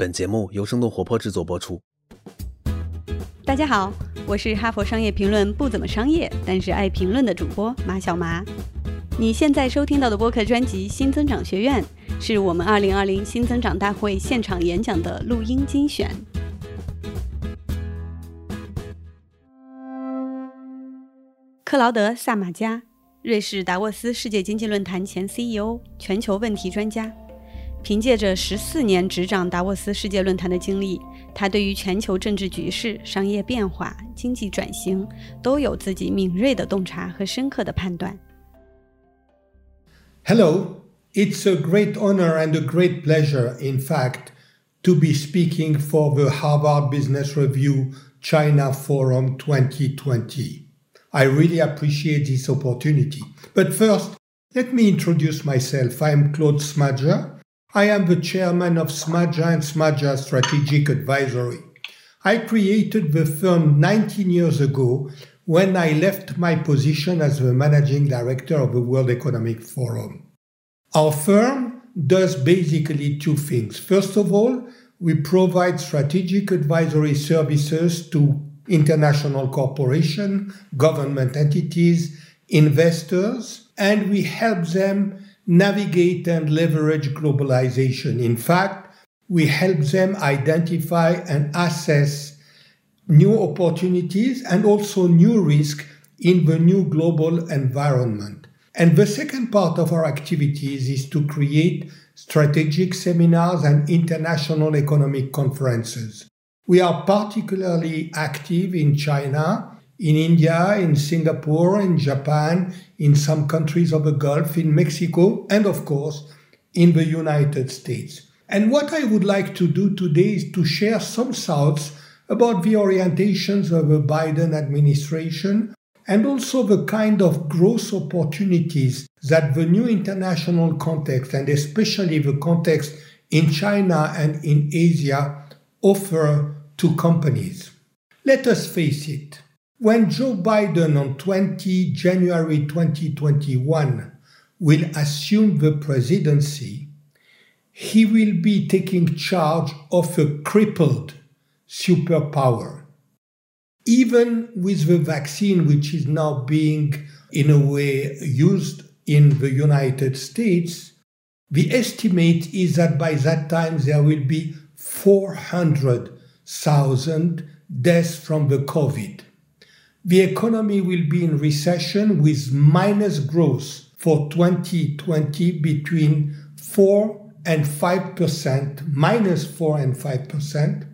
本节目由生动活泼制作播出。大家好，我是哈佛商业评论不怎么商业，但是爱评论的主播马小麻。你现在收听到的播客专辑《新增长学院》，是我们2020新增长大会现场演讲的录音精选。克劳德·萨马加，瑞士达沃斯世界经济论坛前 CEO，全球问题专家。凭借着十四年执掌达沃斯世界论坛的经历，他对于全球政治局势、商业变化、经济转型都有自己敏锐的洞察和深刻的判断。Hello, it's a great honor and a great pleasure, in fact, to be speaking for the Harvard Business Review China Forum 2020. I really appreciate this opportunity. But first, let me introduce myself. I am Claude Smadja. I am the chairman of Smadja and Smadja Strategic Advisory. I created the firm 19 years ago when I left my position as the managing director of the World Economic Forum. Our firm does basically two things. First of all, we provide strategic advisory services to international corporations, government entities, investors, and we help them navigate and leverage globalization. In fact, we help them identify and assess new opportunities and also new risks in the new global environment. And the second part of our activities is to create strategic seminars and international economic conferences. We are particularly active in China in India, in Singapore, in Japan, in some countries of the Gulf, in Mexico, and of course, in the United States. And what I would like to do today is to share some thoughts about the orientations of the Biden administration and also the kind of growth opportunities that the new international context, and especially the context in China and in Asia, offer to companies. Let us face it, when Joe Biden on 20 January 2021 will assume the presidency, he will be taking charge of a crippled superpower. Even with the vaccine, which is now being, in a way, used in the United States, the estimate is that by that time there will be 400,000 deaths from the COVID the economy will be in recession with minus growth for 2020 between 4 and 5%, minus 4 and 5%.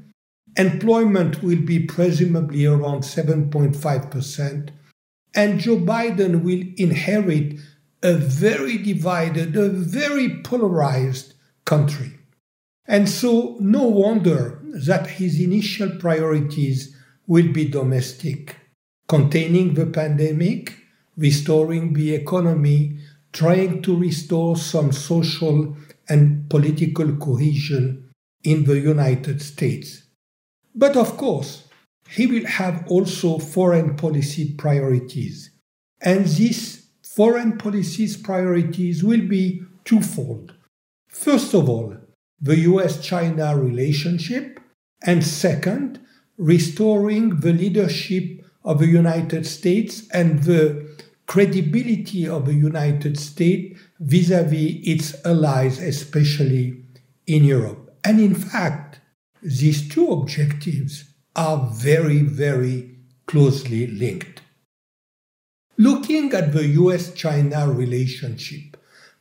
Employment will be presumably around 7.5%. And Joe Biden will inherit a very divided, a very polarized country. And so, no wonder that his initial priorities will be domestic containing the pandemic, restoring the economy, trying to restore some social and political cohesion in the United States. But of course, he will have also foreign policy priorities. And these foreign policies priorities will be twofold. First of all, the US China relationship, and second, restoring the leadership of the United States and the credibility of the United States vis a vis its allies, especially in Europe. And in fact, these two objectives are very, very closely linked. Looking at the US China relationship,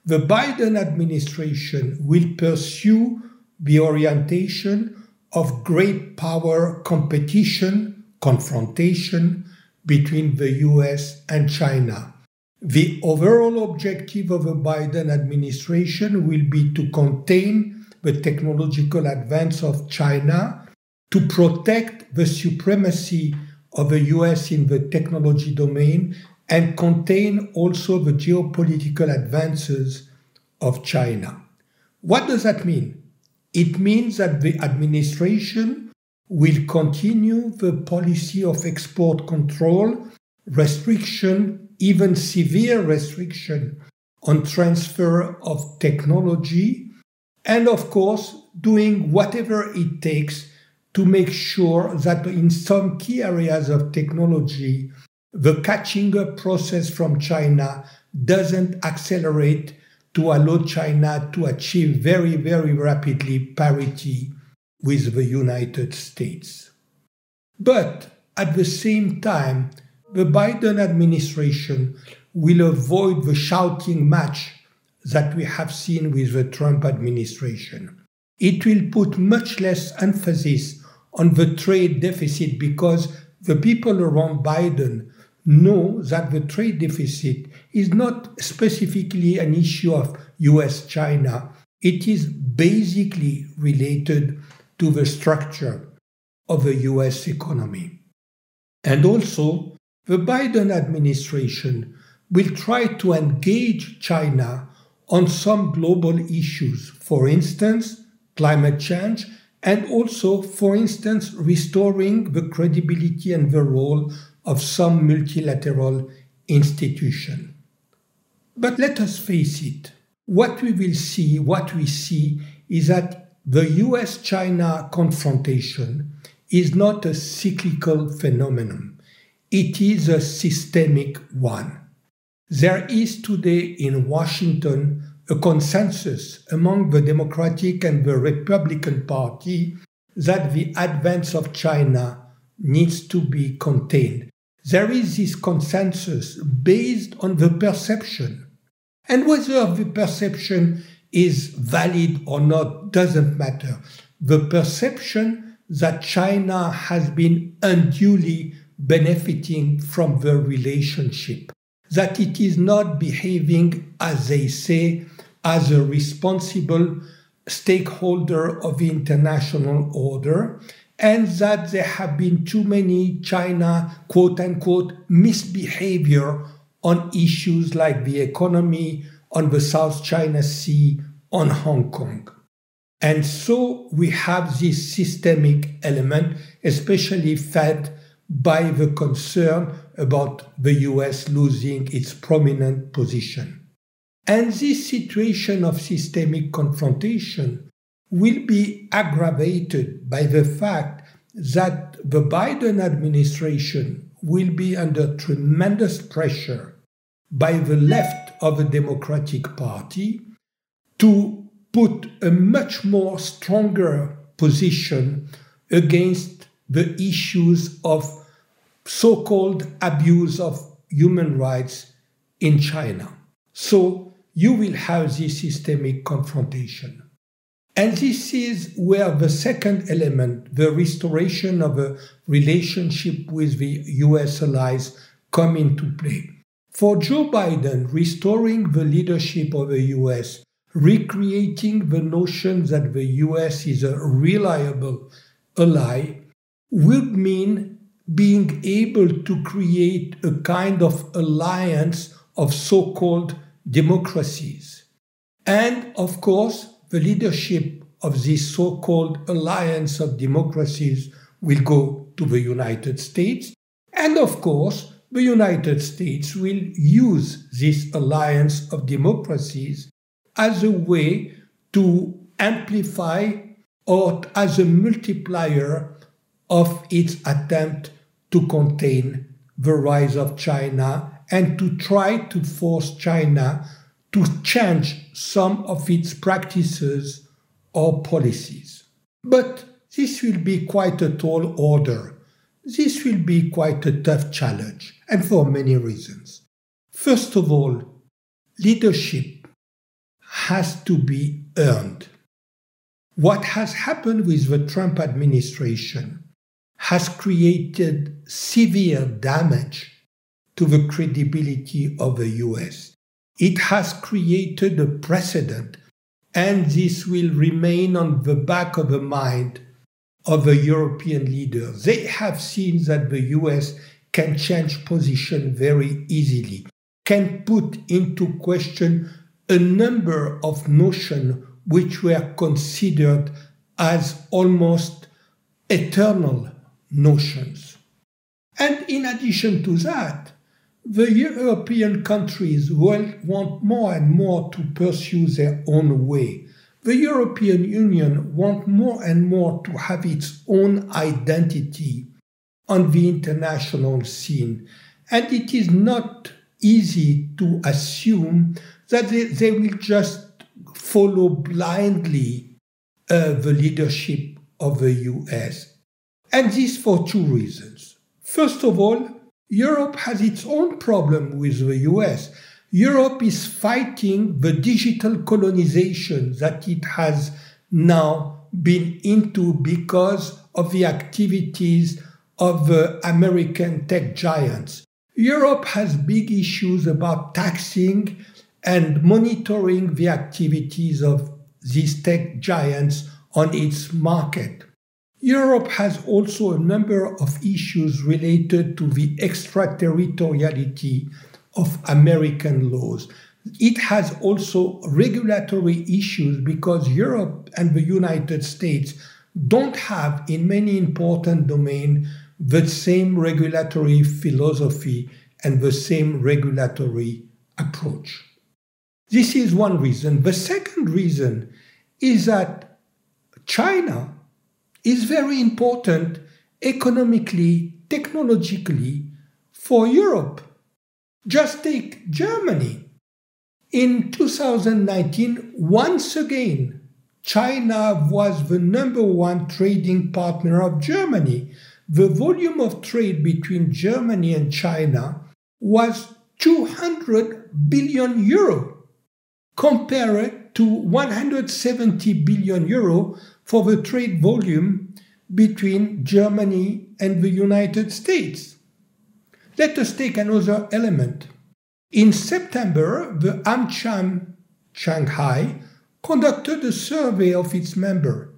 the Biden administration will pursue the orientation of great power competition confrontation between the US and China. The overall objective of the Biden administration will be to contain the technological advance of China, to protect the supremacy of the US in the technology domain, and contain also the geopolitical advances of China. What does that mean? It means that the administration will continue the policy of export control, restriction, even severe restriction on transfer of technology, and of course, doing whatever it takes to make sure that in some key areas of technology, the catching up process from China doesn't accelerate to allow China to achieve very, very rapidly parity with the United States. But at the same time, the Biden administration will avoid the shouting match that we have seen with the Trump administration. It will put much less emphasis on the trade deficit because the people around Biden know that the trade deficit is not specifically an issue of US China. It is basically related to the structure of the US economy. And also, the Biden administration will try to engage China on some global issues, for instance, climate change, and also, for instance, restoring the credibility and the role of some multilateral institution. But let us face it, what we will see, what we see, is that the US China confrontation is not a cyclical phenomenon, it is a systemic one. There is today in Washington a consensus among the Democratic and the Republican Party that the advance of China needs to be contained. There is this consensus based on the perception. And whether the perception is valid or not doesn't matter. The perception that China has been unduly benefiting from the relationship, that it is not behaving, as they say, as a responsible stakeholder of the international order, and that there have been too many China, quote unquote, misbehavior on issues like the economy, on the South China Sea, on Hong Kong. And so we have this systemic element, especially fed by the concern about the US losing its prominent position. And this situation of systemic confrontation will be aggravated by the fact that the Biden administration will be under tremendous pressure by the left of a Democratic Party to put a much more stronger position against the issues of so called abuse of human rights in China. So you will have this systemic confrontation. And this is where the second element, the restoration of a relationship with the US allies, come into play. For Joe Biden, restoring the leadership of the US, recreating the notion that the US is a reliable ally, would mean being able to create a kind of alliance of so called democracies. And of course, the leadership of this so called alliance of democracies will go to the United States. And of course, the United States will use this alliance of democracies as a way to amplify or as a multiplier of its attempt to contain the rise of China and to try to force China to change some of its practices or policies. But this will be quite a tall order. This will be quite a tough challenge, and for many reasons. First of all, leadership has to be earned. What has happened with the Trump administration has created severe damage to the credibility of the US. It has created a precedent, and this will remain on the back of the mind of the European leaders. They have seen that the US can change position very easily, can put into question a number of notions which were considered as almost eternal notions. And in addition to that, the European countries will want more and more to pursue their own way. the European Union wants more and more to have its own identity on the international scene. And it is not easy to assume that they, they will just follow blindly uh, the leadership of the US. And this for two reasons. First of all, Europe has its own problem with the US. Europe is fighting the digital colonization that it has now been into because of the activities of the American tech giants. Europe has big issues about taxing and monitoring the activities of these tech giants on its market. Europe has also a number of issues related to the extraterritoriality of American laws. It has also regulatory issues because Europe and the United States don't have, in many important domains, the same regulatory philosophy and the same regulatory approach. This is one reason. The second reason is that China is very important economically, technologically for Europe. Just take Germany. In 2019, once again, China was the number one trading partner of Germany. The volume of trade between Germany and China was 200 billion euro, compared to 170 billion euro for the trade volume between Germany and the United States. Let us take another element. In September, the AmCham Shanghai conducted a survey of its members.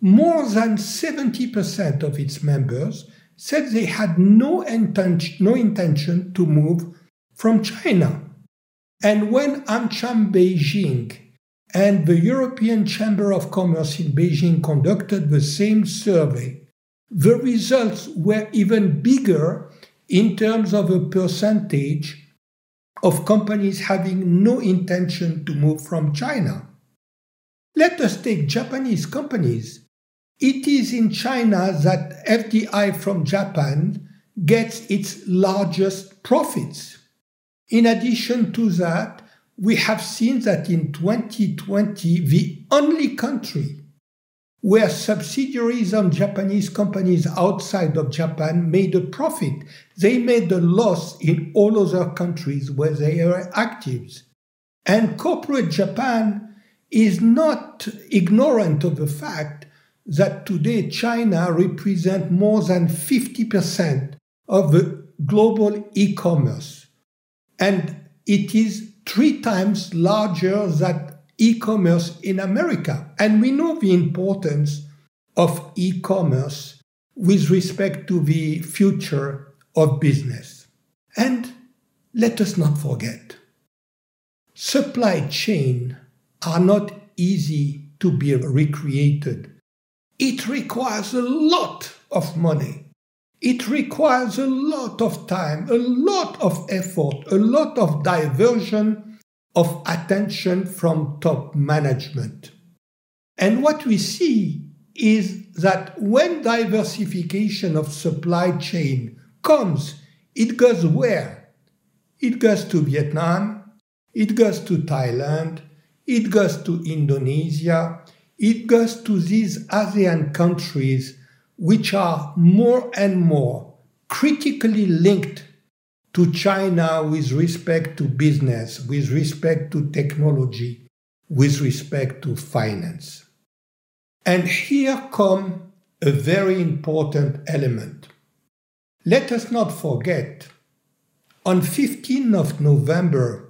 More than 70% of its members said they had no, intention, no intention to move from China. And when AmCham Beijing and the European Chamber of Commerce in Beijing conducted the same survey, the results were even bigger in terms of a percentage of companies having no intention to move from China. Let us take Japanese companies. It is in China that FDI from Japan gets its largest profits. In addition to that, we have seen that in 2020, the only country where subsidiaries of Japanese companies outside of Japan made a profit. They made a loss in all other countries where they are active. And corporate Japan is not ignorant of the fact that today China represents more than 50% of the global e commerce. And it is three times larger than e commerce in America. And we know the importance of e commerce with respect to the future of business. And let us not forget supply chain are not easy to be recreated. It requires a lot of money. It requires a lot of time, a lot of effort, a lot of diversion of attention from top management. And what we see is that when diversification of supply chain comes, it goes where? It goes to Vietnam, it goes to Thailand, it goes to Indonesia, it goes to these ASEAN countries which are more and more critically linked to China with respect to business, with respect to technology, with respect to finance. And here come a very important element. Let us not forget, on 15th of November,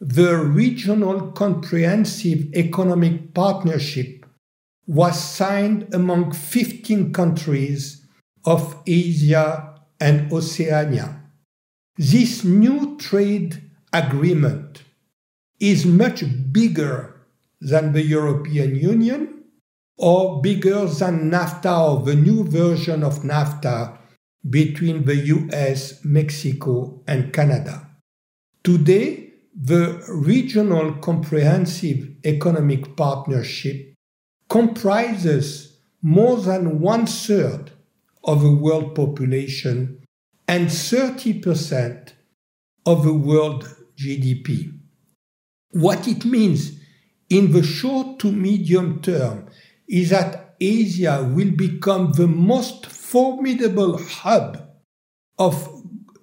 the Regional Comprehensive Economic Partnership was signed among 15 countries of Asia and Oceania. This new trade agreement is much bigger than the European Union or bigger than NAFTA or the new version of NAFTA between the US, Mexico, and Canada. Today, the Regional Comprehensive Economic Partnership comprises more than one third of the world population and 30% of the world GDP. What it means in the short to medium term is that Asia will become the most formidable hub of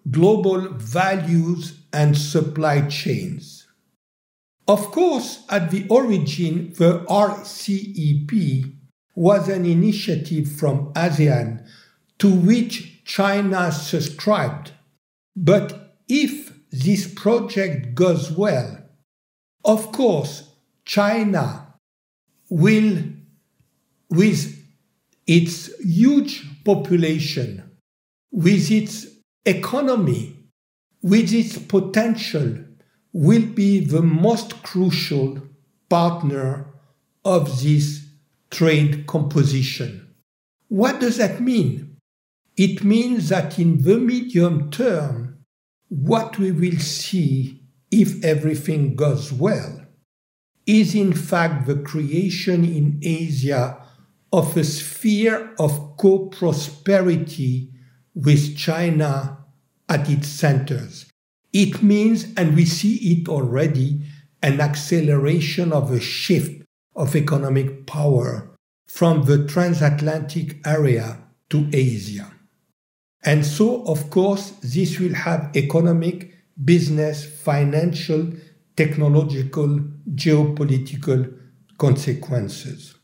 global values and supply chains. Of course, at the origin, the RCEP was an initiative from ASEAN to which China subscribed. But if this project goes well, of course, China will, with its huge population, with its economy, with its potential, will be the most crucial partner of this trade composition. What does that mean? It means that in the medium term, what we will see if everything goes well is in fact the creation in Asia of a sphere of co prosperity with China at its centers. It means, and we see it already, an acceleration of a shift of economic power from the transatlantic area to Asia. And so, of course, this will have economic, business, financial, technological, geopolitical consequences.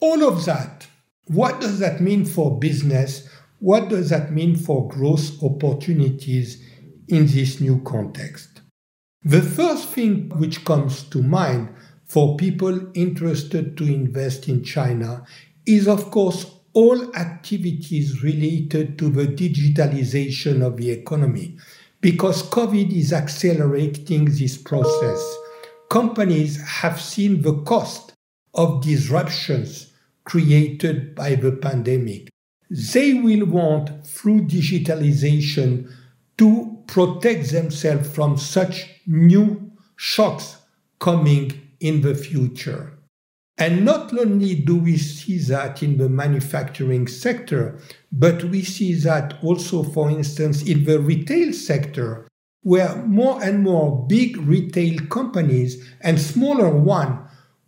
All of that, what does that mean for business? What does that mean for growth opportunities in this new context? The first thing which comes to mind for people interested to invest in China is, of course, all activities related to the digitalization of the economy, because COVID is accelerating this process. Companies have seen the cost of disruptions created by the pandemic. They will want, through digitalization, to protect themselves from such new shocks coming in the future. And not only do we see that in the manufacturing sector, but we see that also, for instance, in the retail sector, where more and more big retail companies and smaller ones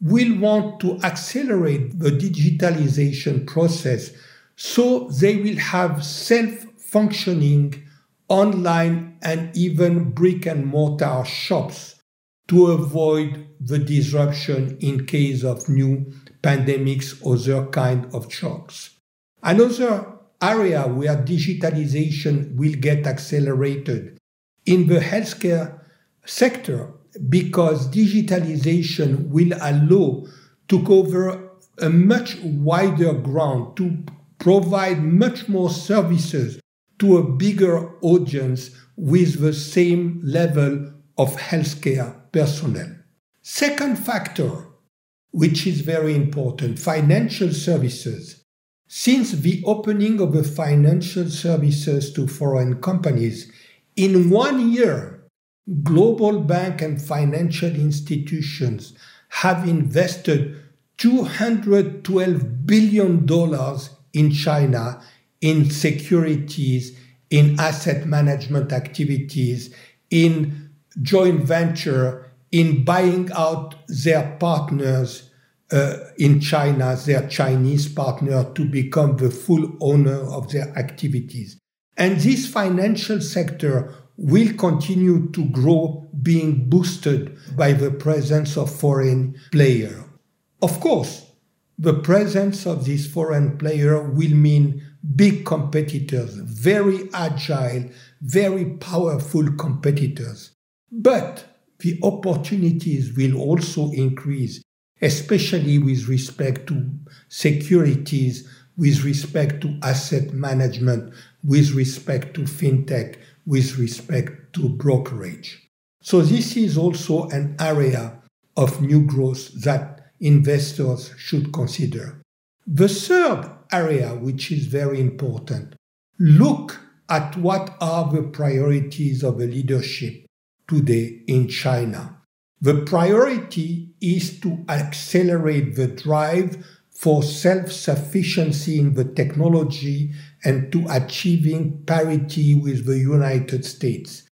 will want to accelerate the digitalization process so they will have self functioning online and even brick and mortar shops to avoid the disruption in case of new pandemics or other kind of shocks. Another area where digitalization will get accelerated in the healthcare sector because digitalization will allow to cover a much wider ground to provide much more services to a bigger audience with the same level of healthcare personnel. Second factor, which is very important, financial services. Since the opening of the financial services to foreign companies, in one year, global bank and financial institutions have invested $212 billion in China in securities, in asset management activities, in joint venture, in buying out their partners uh, in China, their Chinese partner, to become the full owner of their activities. And this financial sector will continue to grow, being boosted by the presence of foreign players. Of course, the presence of this foreign player will mean big competitors, very agile, very powerful competitors. But the opportunities will also increase, especially with respect to securities, with respect to asset management, with respect to fintech, with respect to brokerage. So, this is also an area of new growth that investors should consider. The third area, which is very important, look at what are the priorities of the leadership today in China. The priority is to accelerate the drive for self sufficiency in the technology and to achieving parity with the United States.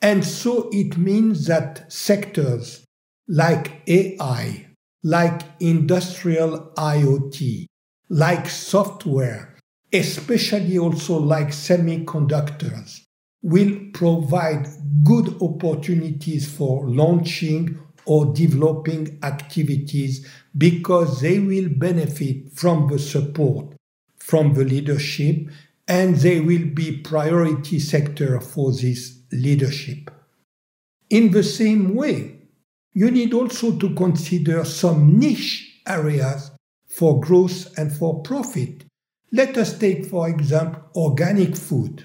And so it means that sectors like AI, like industrial IoT, like software, especially also like semiconductors, will provide good opportunities for launching or developing activities because they will benefit from the support from the leadership and they will be priority sector for this leadership. In the same way, you need also to consider some niche areas for growth and for profit. Let us take, for example, organic food.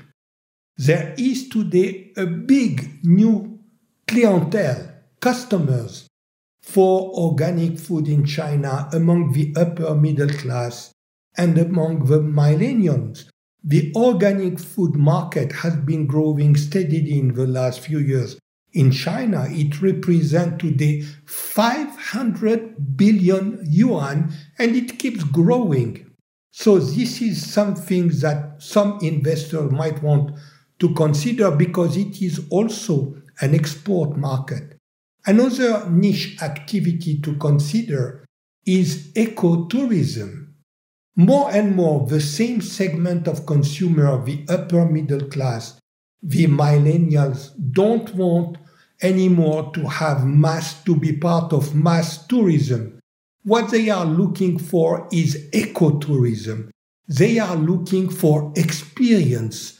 There is today a big new clientele, customers for organic food in China among the upper middle class and among the millennials. The organic food market has been growing steadily in the last few years. In China, it represents today 500 billion yuan and it keeps growing. So, this is something that some investors might want to consider because it is also an export market. Another niche activity to consider is ecotourism. More and more, the same segment of consumer, the upper middle class, the millennials, don't want anymore to have mass, to be part of mass tourism. What they are looking for is ecotourism. They are looking for experience,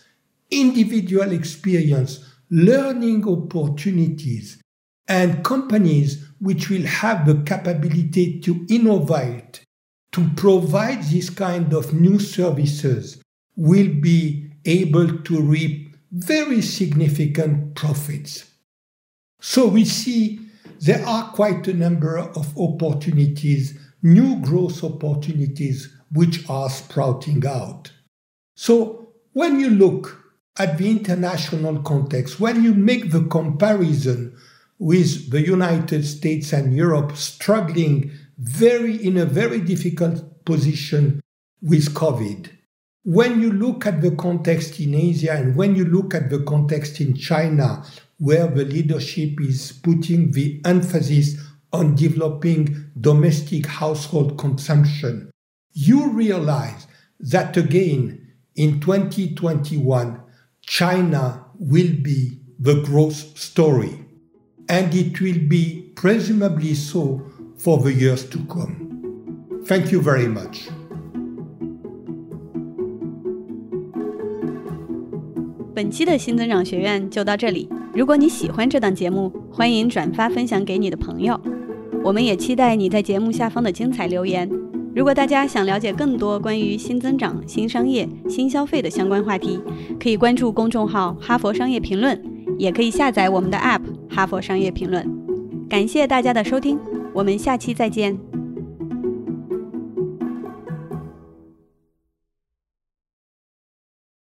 individual experience, learning opportunities, and companies which will have the capability to innovate, to provide this kind of new services, will be able to reap very significant profits. So we see there are quite a number of opportunities, new growth opportunities, which are sprouting out. So when you look at the international context, when you make the comparison with the United States and Europe struggling very in a very difficult position with COVID, when you look at the context in Asia and when you look at the context in China, where the leadership is putting the emphasis on developing domestic household consumption, you realize that again in 2021, China will be the growth story, and it will be presumably so for the years to come. Thank you very much. 本期的新增长学院就到这里。如果你喜欢这档节目，欢迎转发分享给你的朋友。我们也期待你在节目下方的精彩留言。如果大家想了解更多关于新增长、新商业、新消费的相关话题，可以关注公众号“哈佛商业评论”，也可以下载我们的 App《哈佛商业评论》。感谢大家的收听，我们下期再见。